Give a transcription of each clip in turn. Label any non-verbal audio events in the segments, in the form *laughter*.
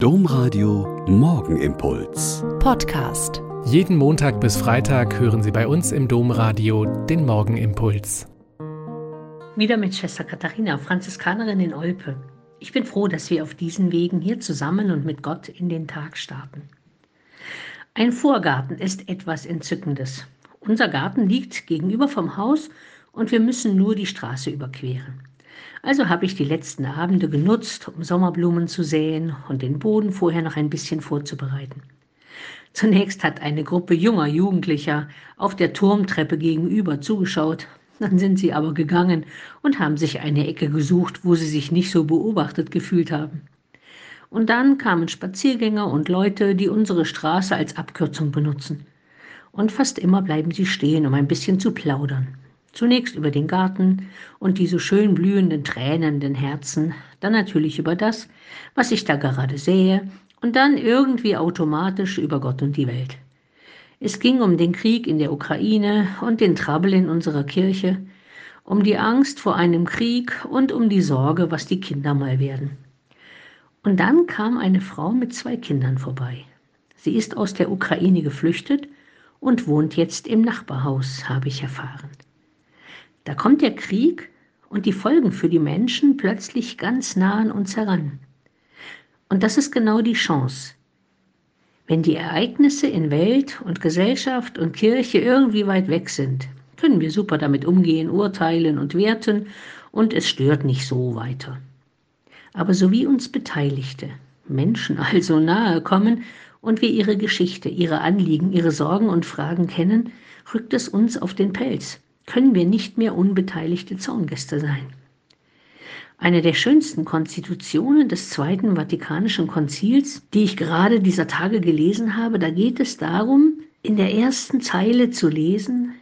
Domradio Morgenimpuls. Podcast. Jeden Montag bis Freitag hören Sie bei uns im Domradio den Morgenimpuls. Wieder mit Schwester Katharina, Franziskanerin in Olpe. Ich bin froh, dass wir auf diesen Wegen hier zusammen und mit Gott in den Tag starten. Ein Vorgarten ist etwas Entzückendes. Unser Garten liegt gegenüber vom Haus und wir müssen nur die Straße überqueren. Also habe ich die letzten Abende genutzt, um Sommerblumen zu säen und den Boden vorher noch ein bisschen vorzubereiten. Zunächst hat eine Gruppe junger Jugendlicher auf der Turmtreppe gegenüber zugeschaut. Dann sind sie aber gegangen und haben sich eine Ecke gesucht, wo sie sich nicht so beobachtet gefühlt haben. Und dann kamen Spaziergänger und Leute, die unsere Straße als Abkürzung benutzen. Und fast immer bleiben sie stehen, um ein bisschen zu plaudern. Zunächst über den Garten und die so schön blühenden, tränenden Herzen, dann natürlich über das, was ich da gerade sehe, und dann irgendwie automatisch über Gott und die Welt. Es ging um den Krieg in der Ukraine und den Trouble in unserer Kirche, um die Angst vor einem Krieg und um die Sorge, was die Kinder mal werden. Und dann kam eine Frau mit zwei Kindern vorbei. Sie ist aus der Ukraine geflüchtet und wohnt jetzt im Nachbarhaus, habe ich erfahren. Da kommt der Krieg und die Folgen für die Menschen plötzlich ganz nah an uns heran. Und das ist genau die Chance. Wenn die Ereignisse in Welt und Gesellschaft und Kirche irgendwie weit weg sind, können wir super damit umgehen, urteilen und werten und es stört nicht so weiter. Aber so wie uns Beteiligte, Menschen *laughs* also nahe kommen und wir ihre Geschichte, ihre Anliegen, ihre Sorgen und Fragen kennen, rückt es uns auf den Pelz können wir nicht mehr unbeteiligte Zaungäste sein. Eine der schönsten Konstitutionen des Zweiten Vatikanischen Konzils, die ich gerade dieser Tage gelesen habe, da geht es darum, in der ersten Zeile zu lesen,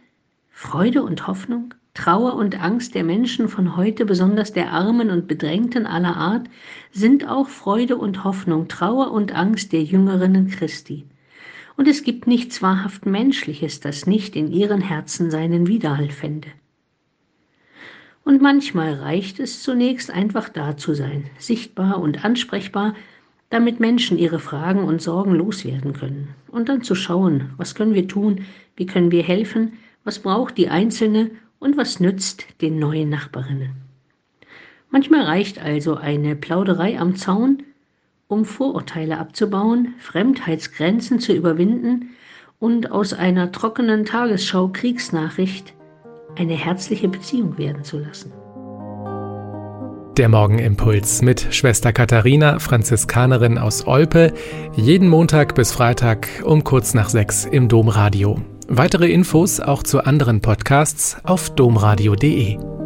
Freude und Hoffnung, Trauer und Angst der Menschen von heute, besonders der Armen und Bedrängten aller Art, sind auch Freude und Hoffnung, Trauer und Angst der Jüngerinnen Christi und es gibt nichts wahrhaft Menschliches, das nicht in ihren Herzen seinen Widerhall fände. Und manchmal reicht es zunächst einfach da zu sein, sichtbar und ansprechbar, damit Menschen ihre Fragen und Sorgen loswerden können. Und dann zu schauen, was können wir tun, wie können wir helfen, was braucht die Einzelne und was nützt den neuen Nachbarinnen. Manchmal reicht also eine Plauderei am Zaun, um Vorurteile abzubauen, Fremdheitsgrenzen zu überwinden und aus einer trockenen Tagesschau Kriegsnachricht eine herzliche Beziehung werden zu lassen. Der Morgenimpuls mit Schwester Katharina, Franziskanerin aus Olpe, jeden Montag bis Freitag um kurz nach sechs im Domradio. Weitere Infos auch zu anderen Podcasts auf domradio.de.